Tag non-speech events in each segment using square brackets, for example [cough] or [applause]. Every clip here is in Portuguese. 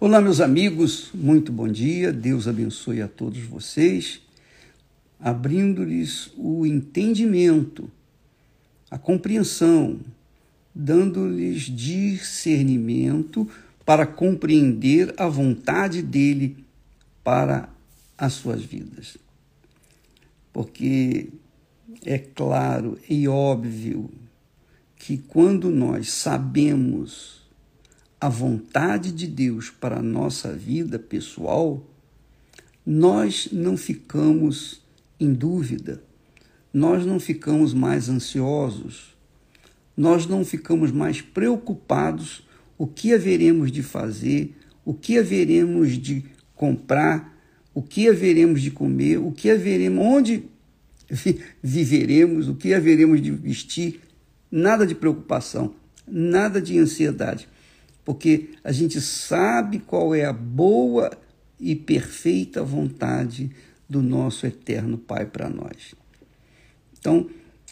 Olá, meus amigos, muito bom dia. Deus abençoe a todos vocês, abrindo-lhes o entendimento, a compreensão, dando-lhes discernimento para compreender a vontade dele para as suas vidas. Porque é claro e óbvio que quando nós sabemos a vontade de Deus para a nossa vida pessoal, nós não ficamos em dúvida, nós não ficamos mais ansiosos, nós não ficamos mais preocupados o que haveremos de fazer, o que haveremos de comprar, o que haveremos de comer, o que haveremos, onde viveremos, o que haveremos de vestir, nada de preocupação, nada de ansiedade porque a gente sabe qual é a boa e perfeita vontade do nosso eterno Pai para nós. Então,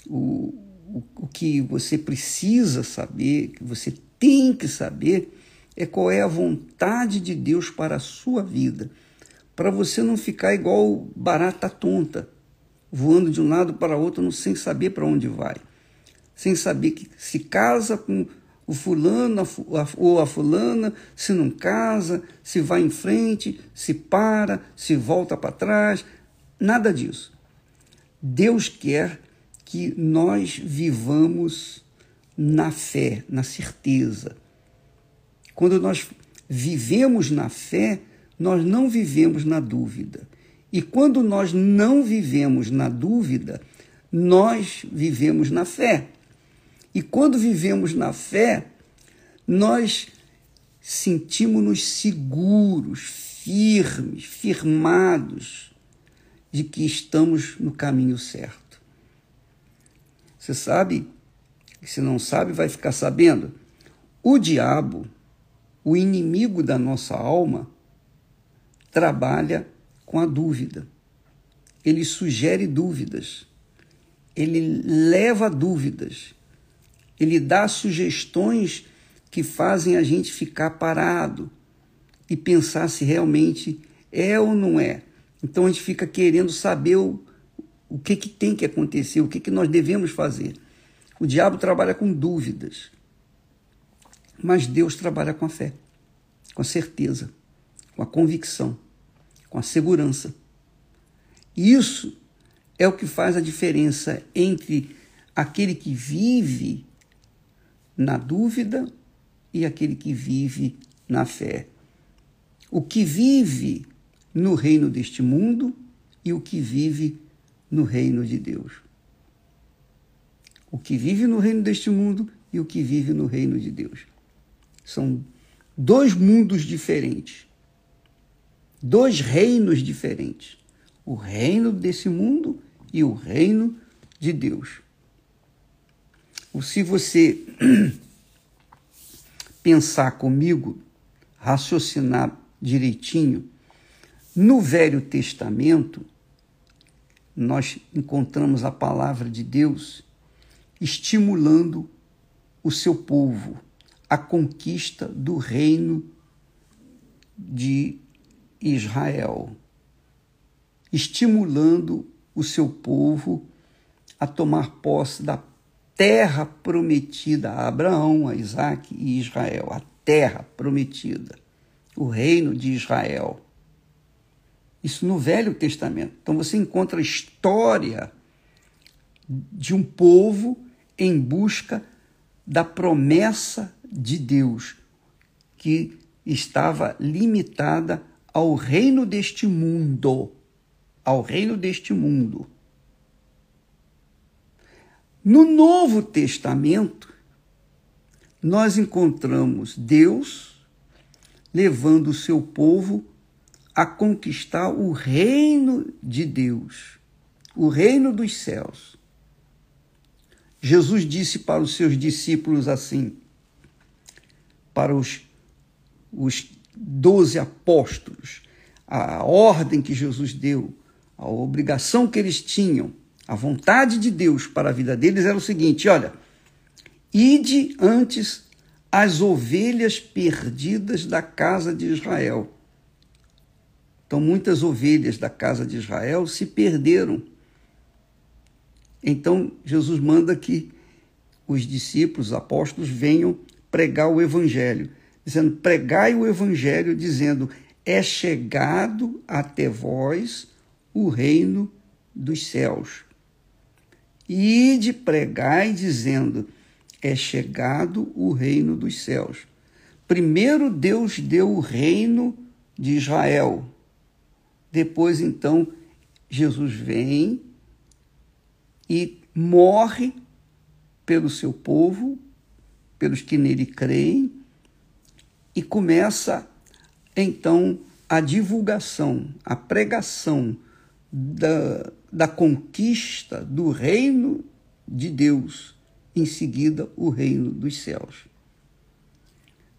o, o, o que você precisa saber, que você tem que saber, é qual é a vontade de Deus para a sua vida, para você não ficar igual barata tonta, voando de um lado para outro sem saber para onde vai, sem saber que se casa com o fulano ou a fulana, se não casa, se vai em frente, se para, se volta para trás, nada disso. Deus quer que nós vivamos na fé, na certeza. Quando nós vivemos na fé, nós não vivemos na dúvida. E quando nós não vivemos na dúvida, nós vivemos na fé. E quando vivemos na fé, nós sentimos-nos seguros, firmes, firmados de que estamos no caminho certo. Você sabe, se não sabe, vai ficar sabendo. O diabo, o inimigo da nossa alma, trabalha com a dúvida. Ele sugere dúvidas. Ele leva dúvidas ele dá sugestões que fazem a gente ficar parado e pensar se realmente é ou não é. Então a gente fica querendo saber o, o que, que tem que acontecer, o que, que nós devemos fazer. O diabo trabalha com dúvidas, mas Deus trabalha com a fé, com a certeza, com a convicção, com a segurança. Isso é o que faz a diferença entre aquele que vive na dúvida e aquele que vive na fé. O que vive no reino deste mundo e o que vive no reino de Deus. O que vive no reino deste mundo e o que vive no reino de Deus. São dois mundos diferentes, dois reinos diferentes: o reino desse mundo e o reino de Deus se você [clears throat] pensar comigo, raciocinar direitinho, no Velho Testamento, nós encontramos a palavra de Deus estimulando o seu povo a conquista do reino de Israel, estimulando o seu povo a tomar posse da terra prometida a Abraão, a Isaac e Israel, a terra prometida, o reino de Israel. Isso no Velho Testamento. Então você encontra a história de um povo em busca da promessa de Deus, que estava limitada ao reino deste mundo, ao reino deste mundo. No Novo Testamento, nós encontramos Deus levando o seu povo a conquistar o reino de Deus, o reino dos céus. Jesus disse para os seus discípulos assim, para os, os doze apóstolos, a ordem que Jesus deu, a obrigação que eles tinham a vontade de Deus para a vida deles era o seguinte: olha, ide antes as ovelhas perdidas da casa de Israel. Então, muitas ovelhas da casa de Israel se perderam. Então, Jesus manda que os discípulos, os apóstolos, venham pregar o evangelho, dizendo: pregai o evangelho, dizendo: é chegado até vós o reino dos céus. E de pregai, dizendo: é chegado o reino dos céus. Primeiro Deus deu o reino de Israel. Depois, então, Jesus vem e morre pelo seu povo, pelos que nele creem, e começa então a divulgação, a pregação da, da conquista do reino de Deus, em seguida o reino dos céus.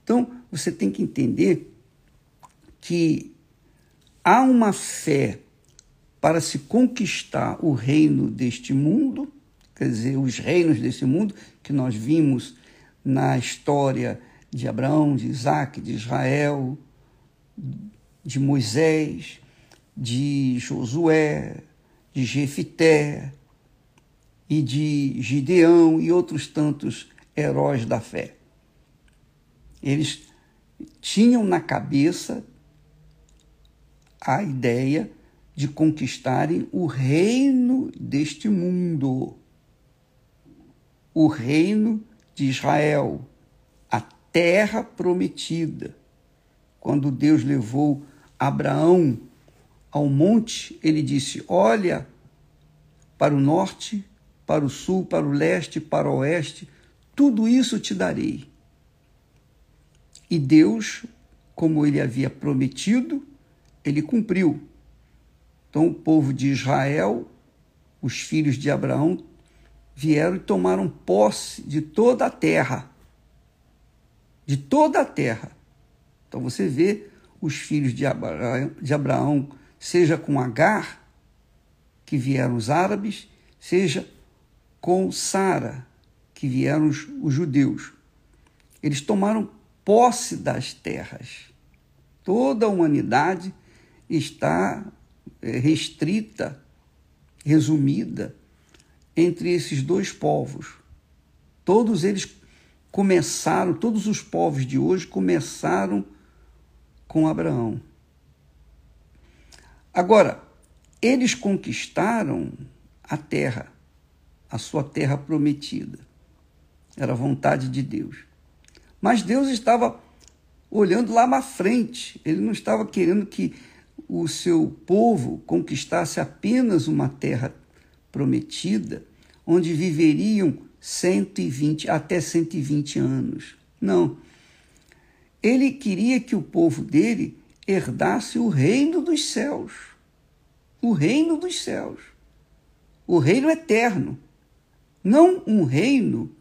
Então, você tem que entender que há uma fé para se conquistar o reino deste mundo quer dizer, os reinos desse mundo que nós vimos na história de Abraão, de Isaac, de Israel, de Moisés, de Josué, de Jefité e de Gideão e outros tantos heróis da fé. Eles tinham na cabeça a ideia de conquistarem o reino deste mundo o reino de Israel, a terra prometida. Quando Deus levou Abraão ao monte, ele disse: Olha para o norte, para o sul, para o leste, para o oeste, tudo isso te darei. E Deus, como ele havia prometido, ele cumpriu. Então, o povo de Israel, os filhos de Abraão, vieram e tomaram posse de toda a terra. De toda a terra. Então você vê os filhos de Abraão, de Abraão seja com Agar, que vieram os árabes, seja com Sara, que vieram os, os judeus. Eles tomaram posse das terras. Toda a humanidade está eh, restrita, resumida entre esses dois povos. Todos eles começaram, todos os povos de hoje começaram com Abraão. Agora, eles conquistaram a terra, a sua terra prometida. Era vontade de Deus. Mas Deus estava olhando lá na frente. Ele não estava querendo que o seu povo conquistasse apenas uma terra prometida, onde viveriam 120 até 120 anos. Não. Ele queria que o povo dele herdasse o reino dos céus. O reino dos céus. O reino eterno. Não um reino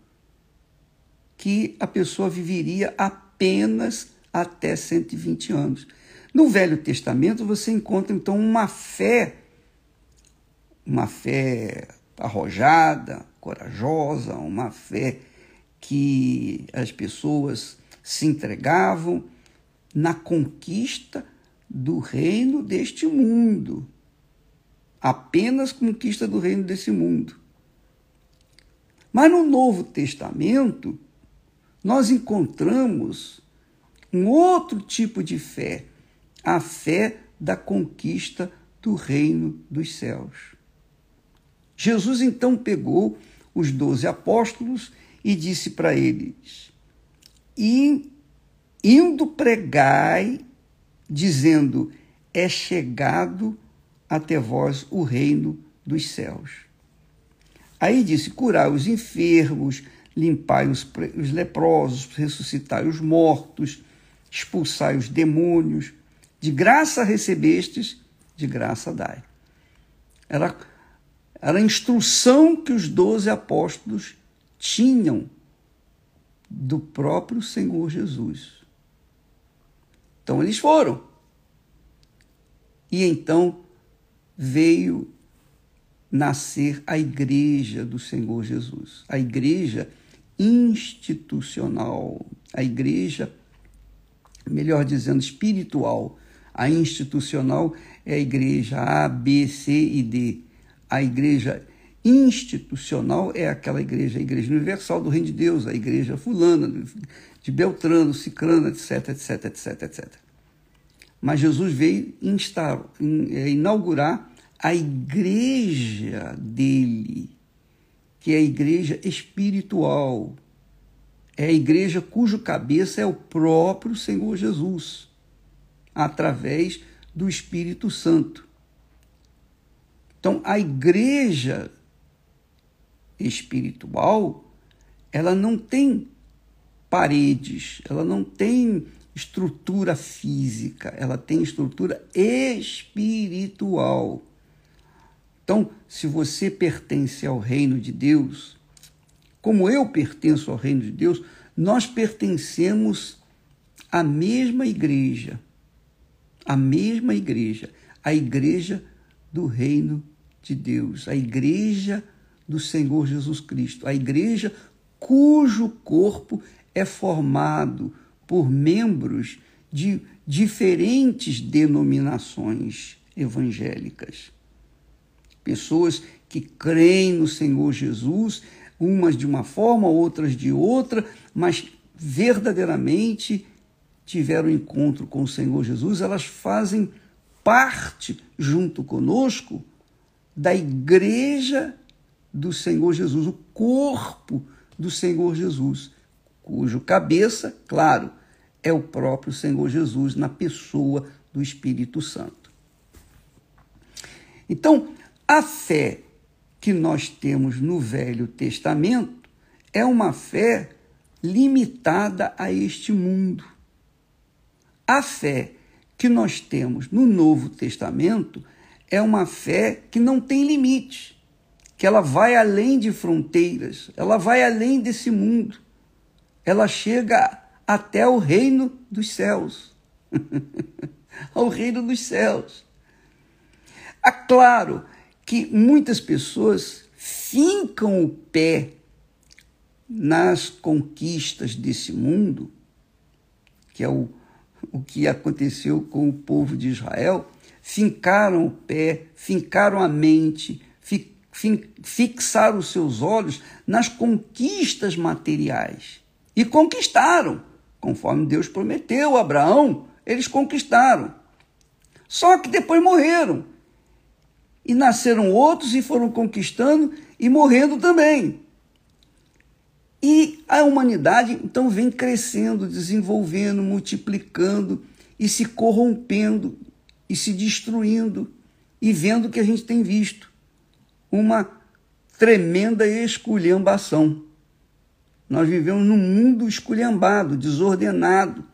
que a pessoa viveria apenas até 120 anos. No Velho Testamento você encontra então uma fé uma fé arrojada, corajosa, uma fé que as pessoas se entregavam na conquista do reino deste mundo. Apenas conquista do reino desse mundo. Mas no Novo Testamento, nós encontramos um outro tipo de fé, a fé da conquista do reino dos céus. Jesus então pegou os doze apóstolos e disse para eles: Indo pregai, dizendo: É chegado até vós o reino dos céus. Aí disse: Curai os enfermos, limpai os, os leprosos, ressuscitai os mortos, expulsai os demônios. De graça recebestes, de graça dai. Era era a instrução que os doze apóstolos tinham do próprio Senhor Jesus. Então eles foram. E então veio nascer a igreja do Senhor Jesus. A igreja institucional. A igreja, melhor dizendo, espiritual. A institucional é a igreja A, B, C e D. A igreja institucional é aquela igreja, a igreja universal do reino de Deus, a igreja fulana, de Beltrano, Cicrano, etc, etc, etc, etc. Mas Jesus veio instar, é, inaugurar a igreja dele, que é a igreja espiritual. É a igreja cujo cabeça é o próprio Senhor Jesus, através do Espírito Santo. Então, a igreja espiritual, ela não tem paredes, ela não tem estrutura física, ela tem estrutura espiritual. Então, se você pertence ao reino de Deus, como eu pertenço ao reino de Deus, nós pertencemos à mesma igreja, à mesma igreja, a igreja do reino de Deus, a igreja do Senhor Jesus Cristo, a igreja cujo corpo é formado por membros de diferentes denominações evangélicas. Pessoas que creem no Senhor Jesus, umas de uma forma, outras de outra, mas verdadeiramente tiveram encontro com o Senhor Jesus, elas fazem parte, junto conosco, da igreja do Senhor Jesus, o corpo do Senhor Jesus, cujo cabeça, claro, é o próprio Senhor Jesus na pessoa do Espírito Santo. Então, a fé que nós temos no Velho Testamento é uma fé limitada a este mundo. A fé que nós temos no Novo Testamento é uma fé que não tem limite, que ela vai além de fronteiras, ela vai além desse mundo. Ela chega até o reino dos céus. [laughs] ao reino dos céus. É claro que muitas pessoas fincam o pé nas conquistas desse mundo, que é o, o que aconteceu com o povo de Israel, fincaram o pé, fincaram a mente, fi, fin, fixaram os seus olhos nas conquistas materiais. E conquistaram, conforme Deus prometeu a Abraão, eles conquistaram. Só que depois morreram e nasceram outros e foram conquistando e morrendo também. E a humanidade então vem crescendo, desenvolvendo, multiplicando e se corrompendo e se destruindo e vendo o que a gente tem visto. Uma tremenda esculhambação. Nós vivemos num mundo esculhambado, desordenado,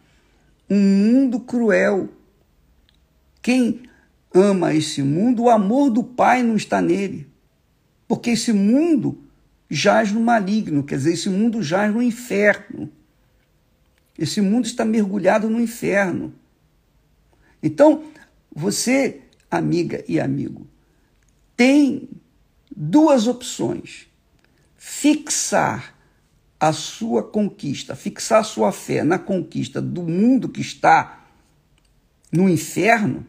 um mundo cruel. Quem ama esse mundo, o amor do Pai não está nele. Porque esse mundo jaz no maligno, quer dizer, esse mundo jaz no inferno. Esse mundo está mergulhado no inferno. Então, você, amiga e amigo, tem duas opções: fixar a sua conquista, fixar a sua fé na conquista do mundo que está no inferno,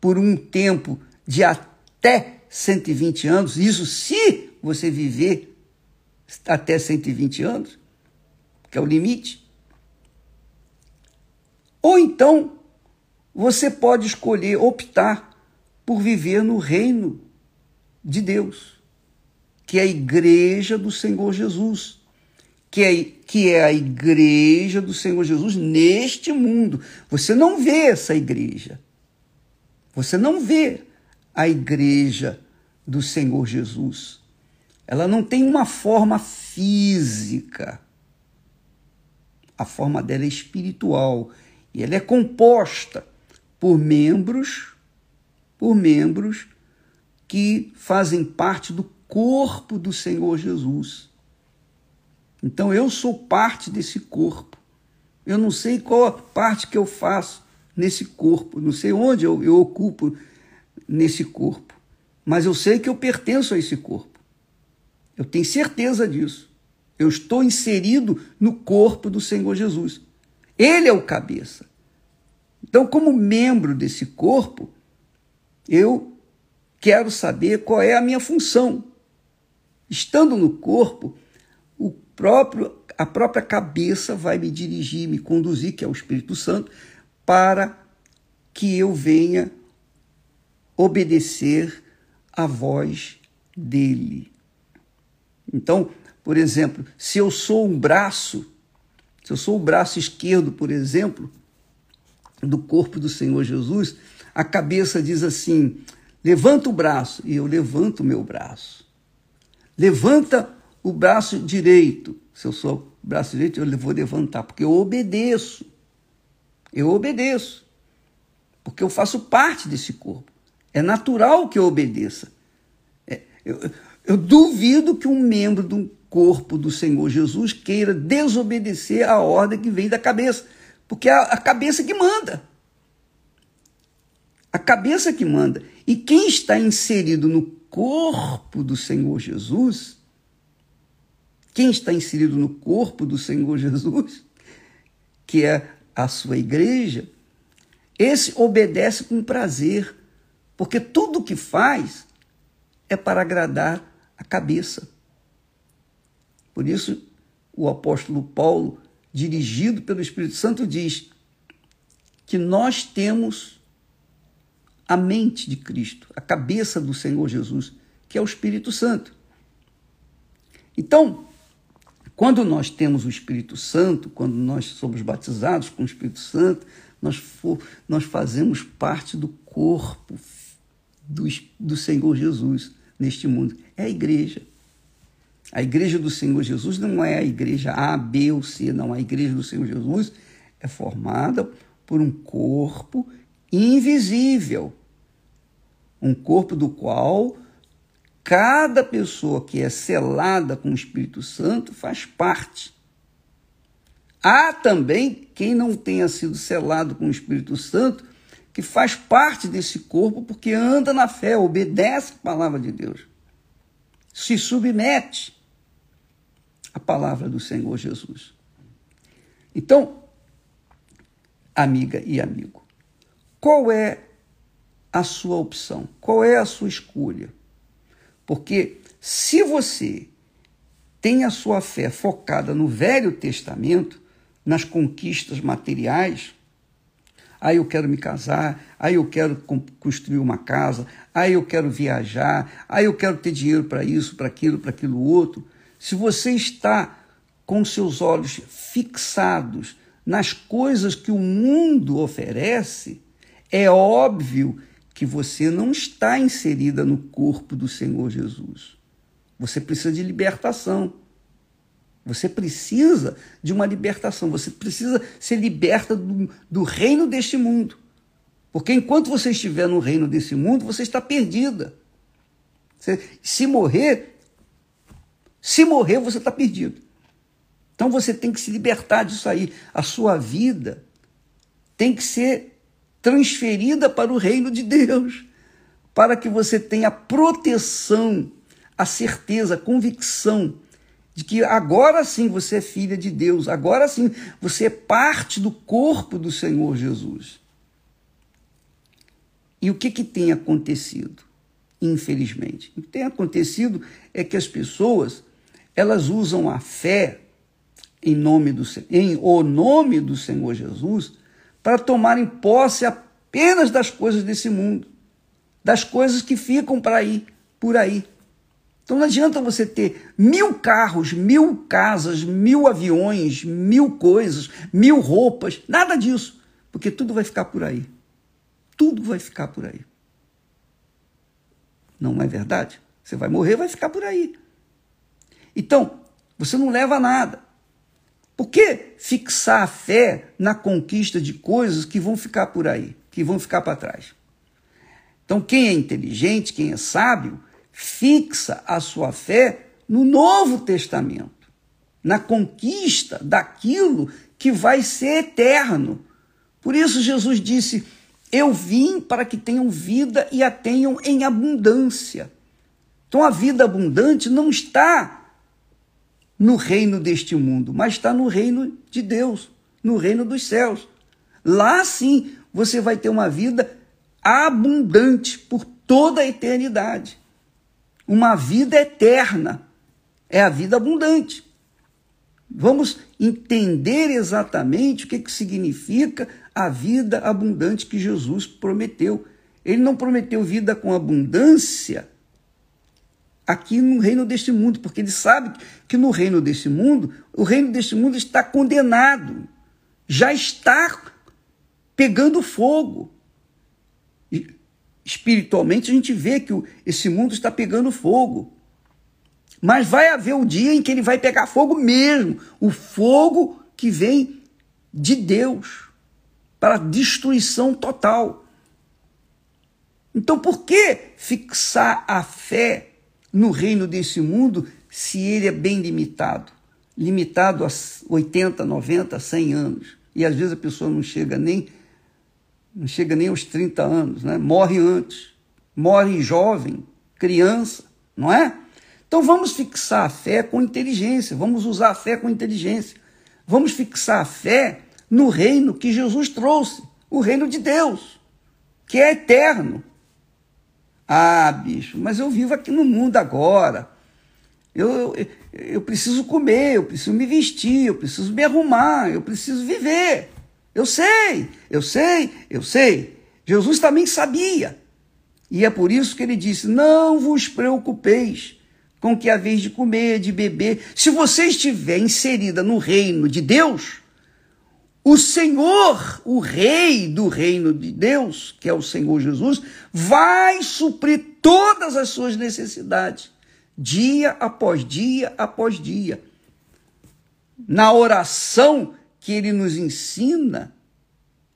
por um tempo de até 120 anos, isso se você viver até 120 anos, que é o limite. Ou então, você pode escolher, optar por viver no reino de Deus, que é a igreja do Senhor Jesus, que é, que é a igreja do Senhor Jesus neste mundo. Você não vê essa igreja, você não vê a igreja do Senhor Jesus. Ela não tem uma forma física. A forma dela é espiritual e ela é composta por membros, por membros que fazem parte do corpo do Senhor Jesus. Então eu sou parte desse corpo. Eu não sei qual a parte que eu faço, nesse corpo. Não sei onde eu, eu ocupo nesse corpo, mas eu sei que eu pertenço a esse corpo. Eu tenho certeza disso. Eu estou inserido no corpo do Senhor Jesus. Ele é o cabeça. Então, como membro desse corpo, eu quero saber qual é a minha função. Estando no corpo, o próprio, a própria cabeça vai me dirigir, me conduzir, que é o Espírito Santo, para que eu venha obedecer à voz dele. Então, por exemplo, se eu sou um braço, se eu sou o braço esquerdo, por exemplo, do corpo do Senhor Jesus, a cabeça diz assim: levanta o braço, e eu levanto o meu braço. Levanta o braço direito. Se eu sou braço direito, eu vou levantar, porque eu obedeço. Eu obedeço. Porque eu faço parte desse corpo. É natural que eu obedeça. É, eu, eu duvido que um membro do corpo do Senhor Jesus queira desobedecer a ordem que vem da cabeça. Porque é a, a cabeça que manda. A cabeça que manda. E quem está inserido no corpo do Senhor Jesus, quem está inserido no corpo do Senhor Jesus, que é a sua igreja, esse obedece com prazer, porque tudo que faz é para agradar a cabeça. Por isso, o apóstolo Paulo dirigido pelo Espírito Santo, diz que nós temos a mente de Cristo, a cabeça do Senhor Jesus, que é o Espírito Santo. Então, quando nós temos o Espírito Santo, quando nós somos batizados com o Espírito Santo, nós, for, nós fazemos parte do corpo do, do Senhor Jesus neste mundo. É a igreja. A igreja do Senhor Jesus não é a igreja A, B ou C, não. A igreja do Senhor Jesus é formada por um corpo invisível. Um corpo do qual cada pessoa que é selada com o Espírito Santo faz parte. Há também quem não tenha sido selado com o Espírito Santo, que faz parte desse corpo porque anda na fé, obedece a palavra de Deus, se submete a palavra do Senhor Jesus. Então, amiga e amigo, qual é a sua opção? Qual é a sua escolha? Porque se você tem a sua fé focada no Velho Testamento, nas conquistas materiais, aí eu quero me casar, aí eu quero construir uma casa, aí eu quero viajar, aí eu quero ter dinheiro para isso, para aquilo, para aquilo outro. Se você está com seus olhos fixados nas coisas que o mundo oferece, é óbvio que você não está inserida no corpo do Senhor Jesus. Você precisa de libertação. Você precisa de uma libertação. Você precisa ser liberta do, do reino deste mundo. Porque enquanto você estiver no reino desse mundo, você está perdida. Você, se morrer, se morrer, você está perdido. Então você tem que se libertar disso aí. A sua vida tem que ser transferida para o reino de Deus, para que você tenha proteção, a certeza, a convicção de que agora sim você é filha de Deus, agora sim você é parte do corpo do Senhor Jesus. E o que, que tem acontecido? Infelizmente, o que tem acontecido é que as pessoas elas usam a fé em nome do em o nome do Senhor Jesus para tomarem posse apenas das coisas desse mundo, das coisas que ficam para aí, por aí. Então não adianta você ter mil carros, mil casas, mil aviões, mil coisas, mil roupas, nada disso, porque tudo vai ficar por aí. Tudo vai ficar por aí. Não é verdade? Você vai morrer, vai ficar por aí. Então, você não leva nada. Por que fixar a fé na conquista de coisas que vão ficar por aí, que vão ficar para trás? Então, quem é inteligente, quem é sábio, fixa a sua fé no Novo Testamento, na conquista daquilo que vai ser eterno. Por isso, Jesus disse: Eu vim para que tenham vida e a tenham em abundância. Então, a vida abundante não está no reino deste mundo, mas está no reino de Deus, no reino dos céus. Lá sim você vai ter uma vida abundante por toda a eternidade. Uma vida eterna. É a vida abundante. Vamos entender exatamente o que, que significa a vida abundante que Jesus prometeu. Ele não prometeu vida com abundância aqui no reino deste mundo, porque ele sabe que no reino deste mundo, o reino deste mundo está condenado, já está pegando fogo. Espiritualmente a gente vê que esse mundo está pegando fogo. Mas vai haver o dia em que ele vai pegar fogo mesmo, o fogo que vem de Deus para destruição total. Então, por que fixar a fé no reino desse mundo se ele é bem limitado? Limitado a 80, 90, 100 anos. E às vezes a pessoa não chega nem não chega nem aos 30 anos, né? Morre antes, morre jovem, criança, não é? Então vamos fixar a fé com inteligência, vamos usar a fé com inteligência. Vamos fixar a fé no reino que Jesus trouxe, o reino de Deus, que é eterno. Ah, bicho, mas eu vivo aqui no mundo agora. Eu, eu, eu preciso comer, eu preciso me vestir, eu preciso me arrumar, eu preciso viver. Eu sei, eu sei, eu sei. Jesus também sabia. E é por isso que ele disse: Não vos preocupeis com que haveis de comer, de beber. Se você estiver inserida no reino de Deus, o Senhor, o Rei do reino de Deus, que é o Senhor Jesus, vai suprir todas as suas necessidades, dia após dia após dia. Na oração que ele nos ensina,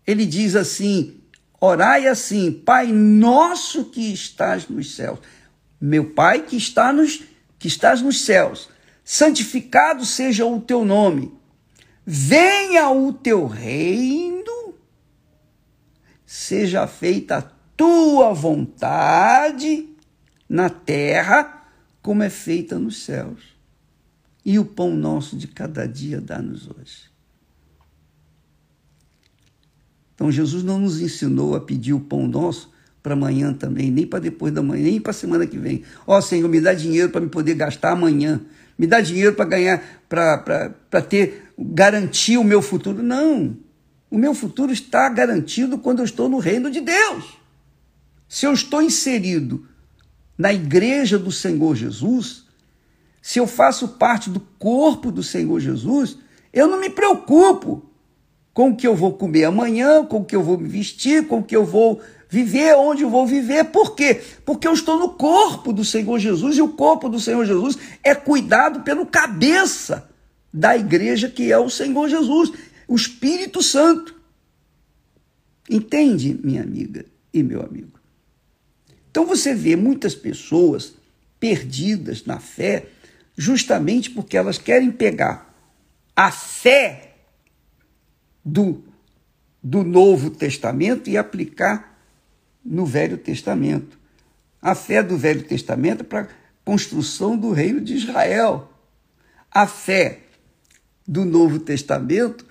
ele diz assim: orai assim, Pai nosso que estás nos céus. Meu Pai que está nos que estás nos céus, santificado seja o teu nome venha o teu reino, seja feita a tua vontade na terra, como é feita nos céus. E o pão nosso de cada dia dá-nos hoje. Então Jesus não nos ensinou a pedir o pão nosso para amanhã também, nem para depois da manhã, nem para a semana que vem. Ó oh, Senhor, me dá dinheiro para me poder gastar amanhã. Me dá dinheiro para ganhar, para ter garantir o meu futuro. Não. O meu futuro está garantido quando eu estou no reino de Deus. Se eu estou inserido na igreja do Senhor Jesus, se eu faço parte do corpo do Senhor Jesus, eu não me preocupo com o que eu vou comer amanhã, com o que eu vou me vestir, com o que eu vou viver, onde eu vou viver. Por quê? Porque eu estou no corpo do Senhor Jesus e o corpo do Senhor Jesus é cuidado pelo cabeça da igreja que é o Senhor Jesus, o Espírito Santo. Entende, minha amiga e meu amigo? Então você vê muitas pessoas perdidas na fé, justamente porque elas querem pegar a fé do, do Novo Testamento e aplicar no Velho Testamento. A fé do Velho Testamento é para a construção do reino de Israel. A fé do Novo Testamento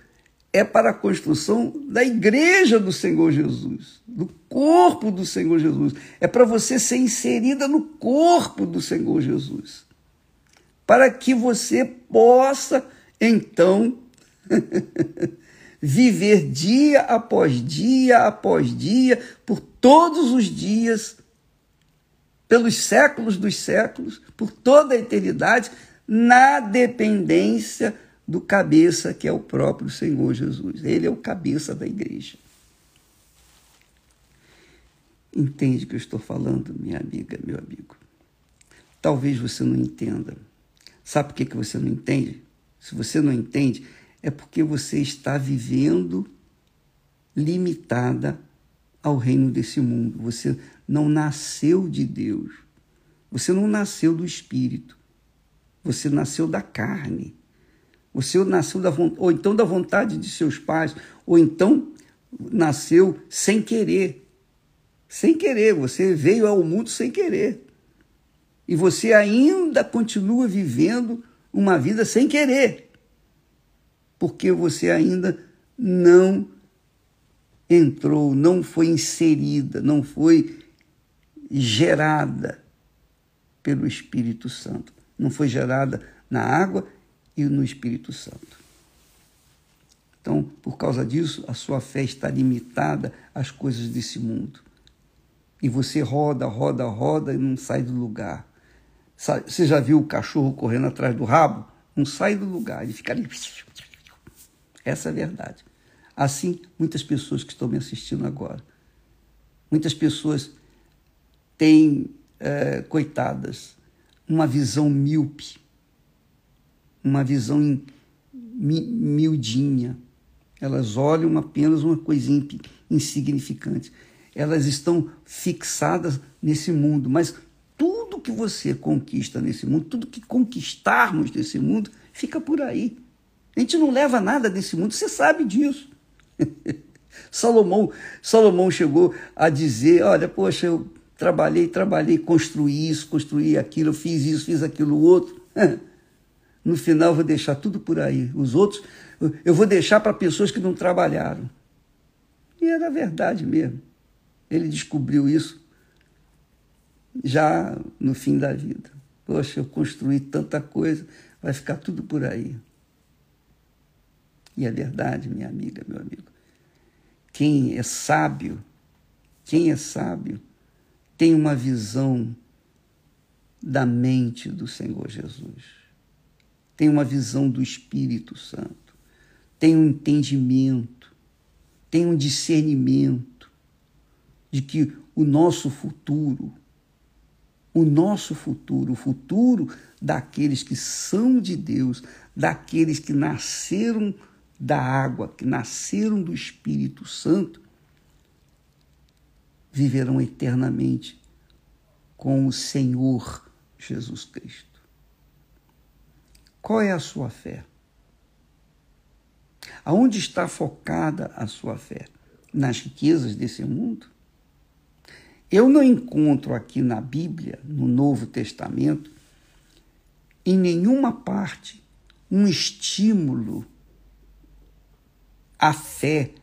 é para a construção da igreja do Senhor Jesus, do corpo do Senhor Jesus. É para você ser inserida no corpo do Senhor Jesus. Para que você possa, então, [laughs] viver dia após dia após dia, por todos os dias, pelos séculos dos séculos, por toda a eternidade, na dependência do cabeça que é o próprio Senhor Jesus. Ele é o cabeça da igreja. Entende o que eu estou falando, minha amiga, meu amigo? Talvez você não entenda. Sabe por que, você não entende? Se você não entende, é porque você está vivendo limitada ao reino desse mundo. Você não nasceu de Deus. Você não nasceu do Espírito. Você nasceu da carne. Você nasceu da ou então da vontade de seus pais, ou então nasceu sem querer. Sem querer, você veio ao mundo sem querer. E você ainda continua vivendo uma vida sem querer, porque você ainda não entrou, não foi inserida, não foi gerada pelo Espírito Santo. Não foi gerada na água e no Espírito Santo. Então, por causa disso, a sua fé está limitada às coisas desse mundo. E você roda, roda, roda e não sai do lugar. Você já viu o cachorro correndo atrás do rabo? Não sai do lugar, ele fica ali. Essa é a verdade. Assim, muitas pessoas que estão me assistindo agora, muitas pessoas têm, é, coitadas, uma visão míope, uma visão miudinha. Elas olham apenas uma coisinha insignificante. Elas estão fixadas nesse mundo, mas tudo que você conquista nesse mundo, tudo que conquistarmos nesse mundo, fica por aí. A gente não leva nada desse mundo, você sabe disso. [laughs] Salomão, Salomão chegou a dizer: Olha, poxa, eu trabalhei, trabalhei, construí isso, construí aquilo, fiz isso, fiz aquilo outro. [laughs] No final, vou deixar tudo por aí. Os outros, eu vou deixar para pessoas que não trabalharam. E era verdade mesmo. Ele descobriu isso já no fim da vida. Poxa, eu construí tanta coisa, vai ficar tudo por aí. E é verdade, minha amiga, meu amigo. Quem é sábio, quem é sábio, tem uma visão da mente do Senhor Jesus. Tem uma visão do Espírito Santo. Tem um entendimento, tem um discernimento de que o nosso futuro, o nosso futuro, o futuro daqueles que são de Deus, daqueles que nasceram da água, que nasceram do Espírito Santo, viverão eternamente com o Senhor Jesus Cristo. Qual é a sua fé? Aonde está focada a sua fé? Nas riquezas desse mundo? Eu não encontro aqui na Bíblia, no Novo Testamento, em nenhuma parte, um estímulo a fé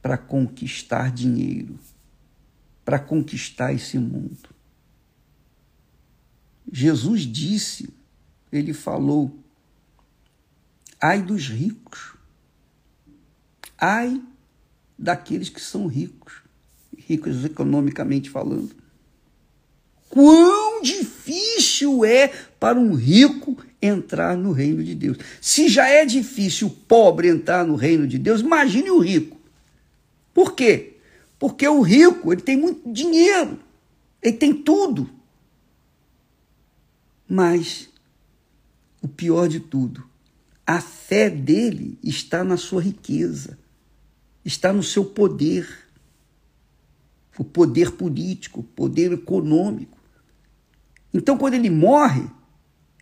para conquistar dinheiro, para conquistar esse mundo. Jesus disse, ele falou, ai dos ricos, ai daqueles que são ricos, ricos economicamente falando. Quão difícil é para um rico entrar no reino de Deus. Se já é difícil o pobre entrar no reino de Deus, imagine o rico. Por quê? Porque o rico, ele tem muito dinheiro, ele tem tudo. Mas o pior de tudo, a fé dele está na sua riqueza, está no seu poder. O poder político, o poder econômico. Então, quando ele morre,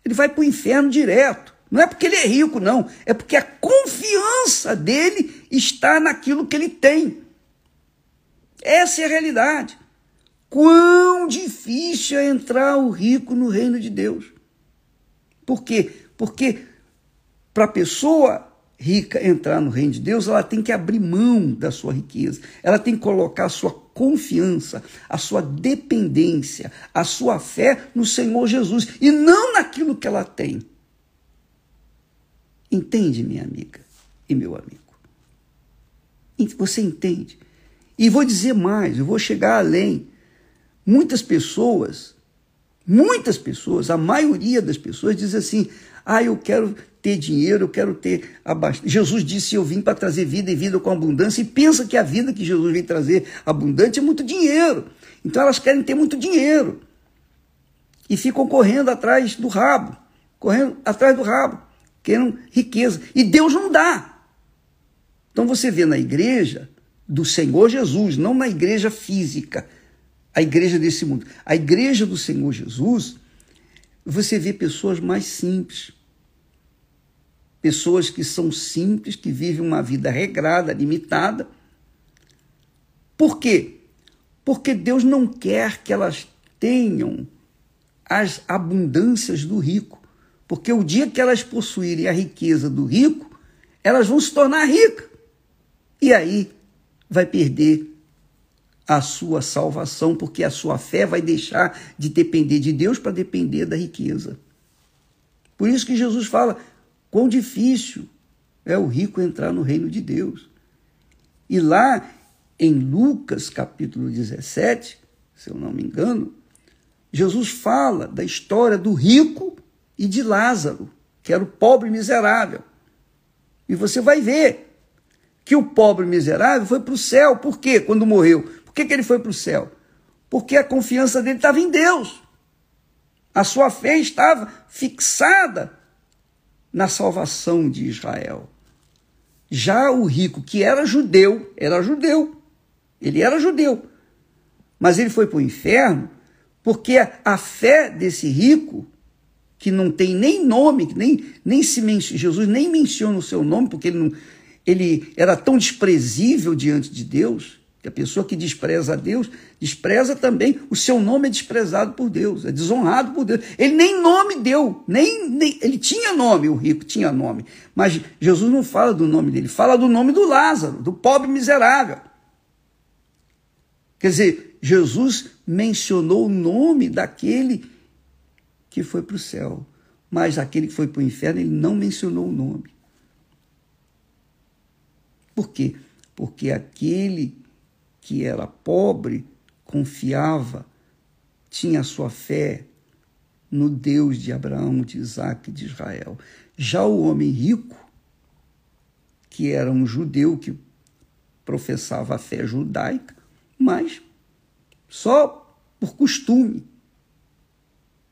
ele vai para o inferno direto. Não é porque ele é rico, não. É porque a confiança dele está naquilo que ele tem. Essa é a realidade. Quão difícil é entrar o rico no reino de Deus. Por quê? Porque para a pessoa rica entrar no reino de Deus, ela tem que abrir mão da sua riqueza, ela tem que colocar a sua confiança, a sua dependência, a sua fé no Senhor Jesus e não naquilo que ela tem. Entende, minha amiga e meu amigo? Você entende? E vou dizer mais, eu vou chegar além. Muitas pessoas, muitas pessoas, a maioria das pessoas diz assim: ah, eu quero ter dinheiro, eu quero ter abastecimento. Jesus disse: Eu vim para trazer vida e vida com abundância, e pensa que a vida que Jesus vem trazer abundante é muito dinheiro. Então elas querem ter muito dinheiro e ficam correndo atrás do rabo, correndo atrás do rabo, querendo riqueza. E Deus não dá. Então você vê na igreja do Senhor Jesus, não na igreja física, a igreja desse mundo. A igreja do Senhor Jesus, você vê pessoas mais simples pessoas que são simples, que vivem uma vida regrada, limitada. Por quê? Porque Deus não quer que elas tenham as abundâncias do rico, Porque o dia que elas possuírem a riqueza do rico, elas vão se tornar ricas. E aí vai perder a sua salvação, porque a sua fé vai deixar de depender de Deus para depender da riqueza. Por isso que Jesus fala: quão difícil é o rico entrar no reino de Deus. E lá em Lucas capítulo 17, se eu não me engano, Jesus fala da história do rico e de Lázaro, que era o pobre miserável. E você vai ver que o pobre miserável foi para o céu. Por quê? Quando morreu. Por que, que ele foi para o céu? Porque a confiança dele estava em Deus. A sua fé estava fixada na salvação de Israel. Já o rico, que era judeu, era judeu. Ele era judeu. Mas ele foi para o inferno porque a fé desse rico, que não tem nem nome, nem, nem se Jesus nem menciona o seu nome, porque ele, não, ele era tão desprezível diante de Deus, a pessoa que despreza a Deus, despreza também, o seu nome é desprezado por Deus, é desonrado por Deus. Ele nem nome deu, nem, nem ele tinha nome, o rico tinha nome, mas Jesus não fala do nome dele, fala do nome do Lázaro, do pobre miserável. Quer dizer, Jesus mencionou o nome daquele que foi para o céu, mas aquele que foi para o inferno, ele não mencionou o nome. Por quê? Porque aquele que era pobre confiava, tinha sua fé no Deus de Abraão, de Isaac e de Israel. Já o homem rico, que era um judeu que professava a fé judaica, mas só por costume,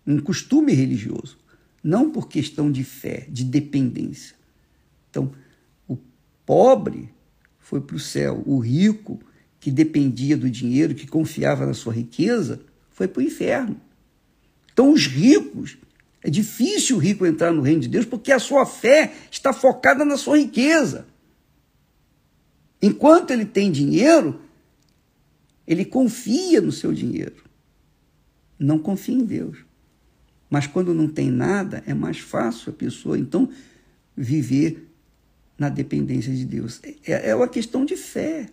um costume religioso, não por questão de fé, de dependência. Então, o pobre foi para o céu, o rico, que dependia do dinheiro, que confiava na sua riqueza, foi para o inferno. Então, os ricos, é difícil o rico entrar no reino de Deus porque a sua fé está focada na sua riqueza. Enquanto ele tem dinheiro, ele confia no seu dinheiro. Não confia em Deus. Mas quando não tem nada, é mais fácil a pessoa, então, viver na dependência de Deus. É, é uma questão de fé.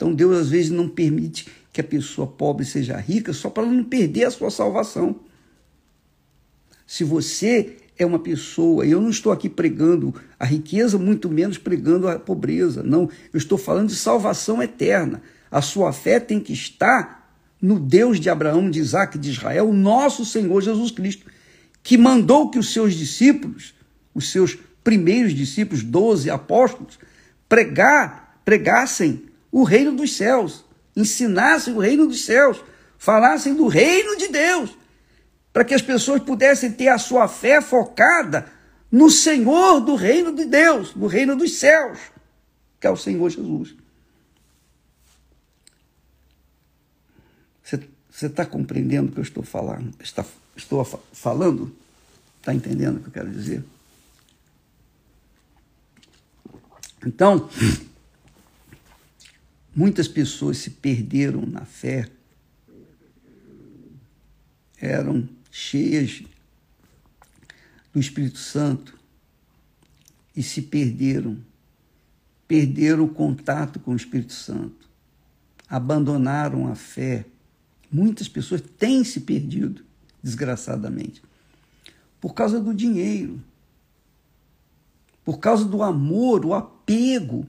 Então, Deus às vezes não permite que a pessoa pobre seja rica só para não perder a sua salvação. Se você é uma pessoa, e eu não estou aqui pregando a riqueza, muito menos pregando a pobreza. Não, eu estou falando de salvação eterna. A sua fé tem que estar no Deus de Abraão, de Isaac de Israel, o nosso Senhor Jesus Cristo, que mandou que os seus discípulos, os seus primeiros discípulos, doze apóstolos, pregar, pregassem o reino dos céus, ensinassem o reino dos céus, falassem do reino de Deus para que as pessoas pudessem ter a sua fé focada no Senhor do reino de Deus, no reino dos céus, que é o Senhor Jesus. Você está compreendendo o que eu estou falando? Está, estou falando? Está entendendo o que eu quero dizer? Então, muitas pessoas se perderam na fé, eram cheias do Espírito Santo e se perderam, perderam o contato com o Espírito Santo, abandonaram a fé. Muitas pessoas têm se perdido, desgraçadamente, por causa do dinheiro, por causa do amor, o apego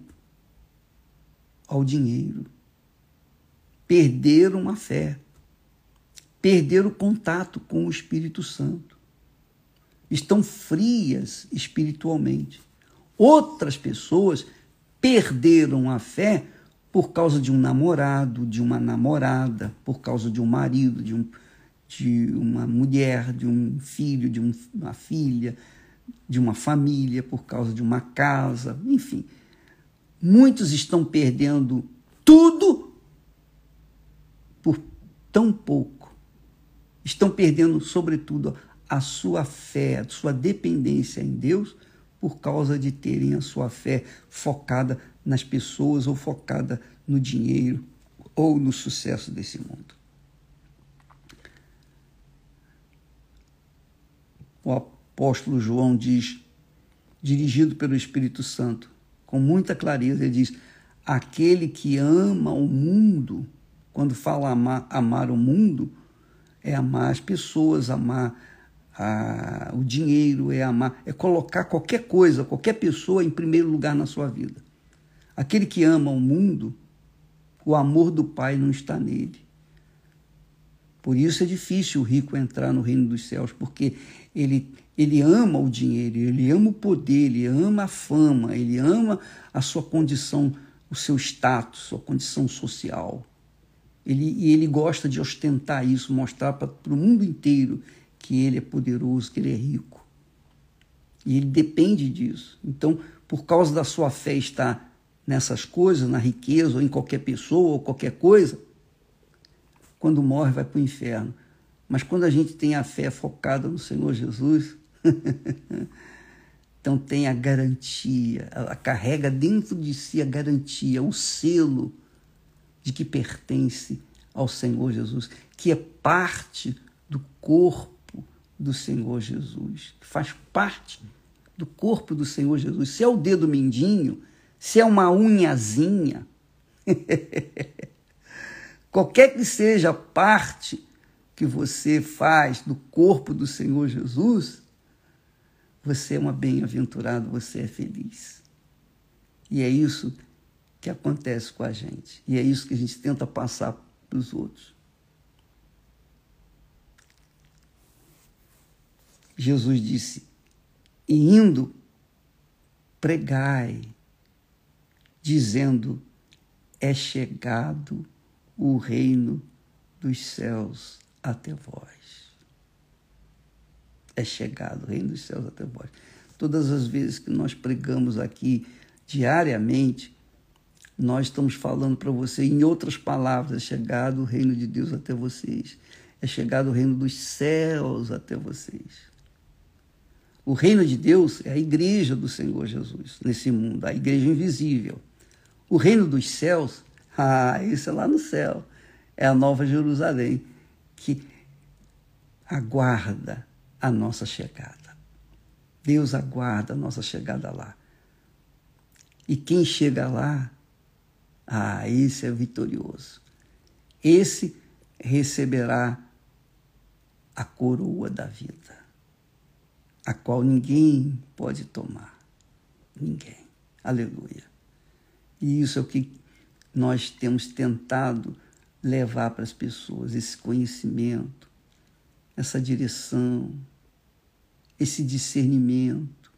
ao dinheiro. Perderam a fé perderam o contato com o Espírito Santo. Estão frias espiritualmente. Outras pessoas perderam a fé por causa de um namorado, de uma namorada, por causa de um marido, de, um, de uma mulher, de um filho, de um, uma filha, de uma família, por causa de uma casa, enfim. Muitos estão perdendo tudo por tão pouco estão perdendo, sobretudo, a sua fé, a sua dependência em Deus, por causa de terem a sua fé focada nas pessoas ou focada no dinheiro ou no sucesso desse mundo. o apóstolo João diz, dirigido pelo Espírito Santo, com muita clareza, ele diz: aquele que ama o mundo, quando fala amar, amar o mundo, é amar as pessoas, amar a, o dinheiro, é amar, é colocar qualquer coisa, qualquer pessoa em primeiro lugar na sua vida. Aquele que ama o mundo, o amor do Pai não está nele. Por isso é difícil o rico entrar no reino dos céus, porque ele, ele ama o dinheiro, ele ama o poder, ele ama a fama, ele ama a sua condição, o seu status, sua condição social. Ele, e ele gosta de ostentar isso, mostrar para o mundo inteiro que ele é poderoso, que ele é rico. E ele depende disso. Então, por causa da sua fé estar nessas coisas, na riqueza, ou em qualquer pessoa, ou qualquer coisa, quando morre vai para o inferno. Mas quando a gente tem a fé focada no Senhor Jesus, [laughs] então tem a garantia, ela carrega dentro de si a garantia, o selo de que pertence ao Senhor Jesus, que é parte do corpo do Senhor Jesus, que faz parte do corpo do Senhor Jesus. Se é o dedo mindinho, se é uma unhazinha, [laughs] qualquer que seja a parte que você faz do corpo do Senhor Jesus, você é uma bem-aventurado, você é feliz. E é isso que acontece com a gente. E é isso que a gente tenta passar para os outros. Jesus disse: e indo, pregai, dizendo: é chegado o reino dos céus até vós. É chegado o reino dos céus até vós. Todas as vezes que nós pregamos aqui diariamente, nós estamos falando para você, em outras palavras, é chegado o reino de Deus até vocês. É chegado o reino dos céus até vocês. O reino de Deus é a igreja do Senhor Jesus nesse mundo, a igreja invisível. O reino dos céus, ah, isso é lá no céu. É a nova Jerusalém que aguarda a nossa chegada. Deus aguarda a nossa chegada lá. E quem chega lá ah, esse é vitorioso. Esse receberá a coroa da vida, a qual ninguém pode tomar. Ninguém. Aleluia. E isso é o que nós temos tentado levar para as pessoas, esse conhecimento, essa direção, esse discernimento,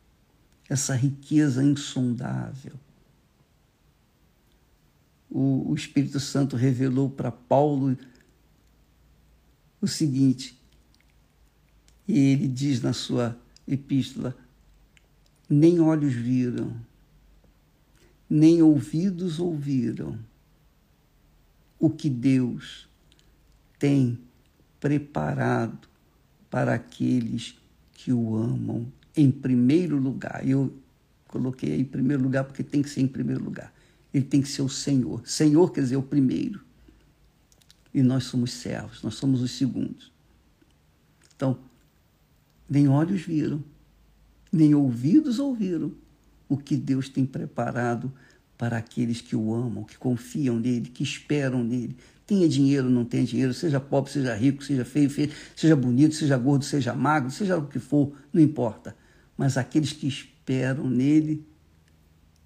essa riqueza insondável. O, o Espírito Santo revelou para Paulo o seguinte, e ele diz na sua epístola: nem olhos viram, nem ouvidos ouviram o que Deus tem preparado para aqueles que o amam em primeiro lugar. Eu coloquei em primeiro lugar porque tem que ser em primeiro lugar. Ele tem que ser o Senhor. Senhor quer dizer o primeiro. E nós somos servos, nós somos os segundos. Então, nem olhos viram, nem ouvidos ouviram o que Deus tem preparado para aqueles que o amam, que confiam nele, que esperam nele. Tenha dinheiro, não tenha dinheiro, seja pobre, seja rico, seja feio, feio, seja bonito, seja gordo, seja magro, seja o que for, não importa. Mas aqueles que esperam nele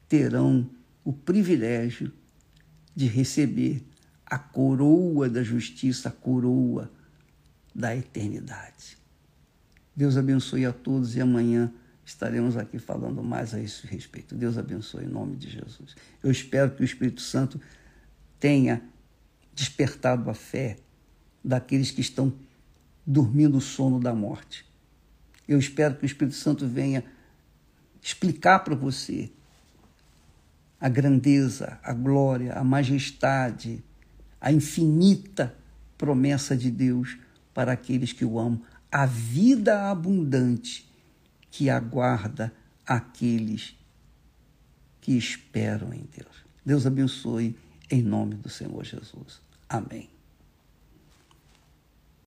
terão o privilégio de receber a coroa da justiça, a coroa da eternidade. Deus abençoe a todos e amanhã estaremos aqui falando mais a esse respeito. Deus abençoe em nome de Jesus. Eu espero que o Espírito Santo tenha despertado a fé daqueles que estão dormindo o sono da morte. Eu espero que o Espírito Santo venha explicar para você a grandeza, a glória, a majestade, a infinita promessa de Deus para aqueles que o amam, a vida abundante que aguarda aqueles que esperam em Deus. Deus abençoe em nome do Senhor Jesus. Amém.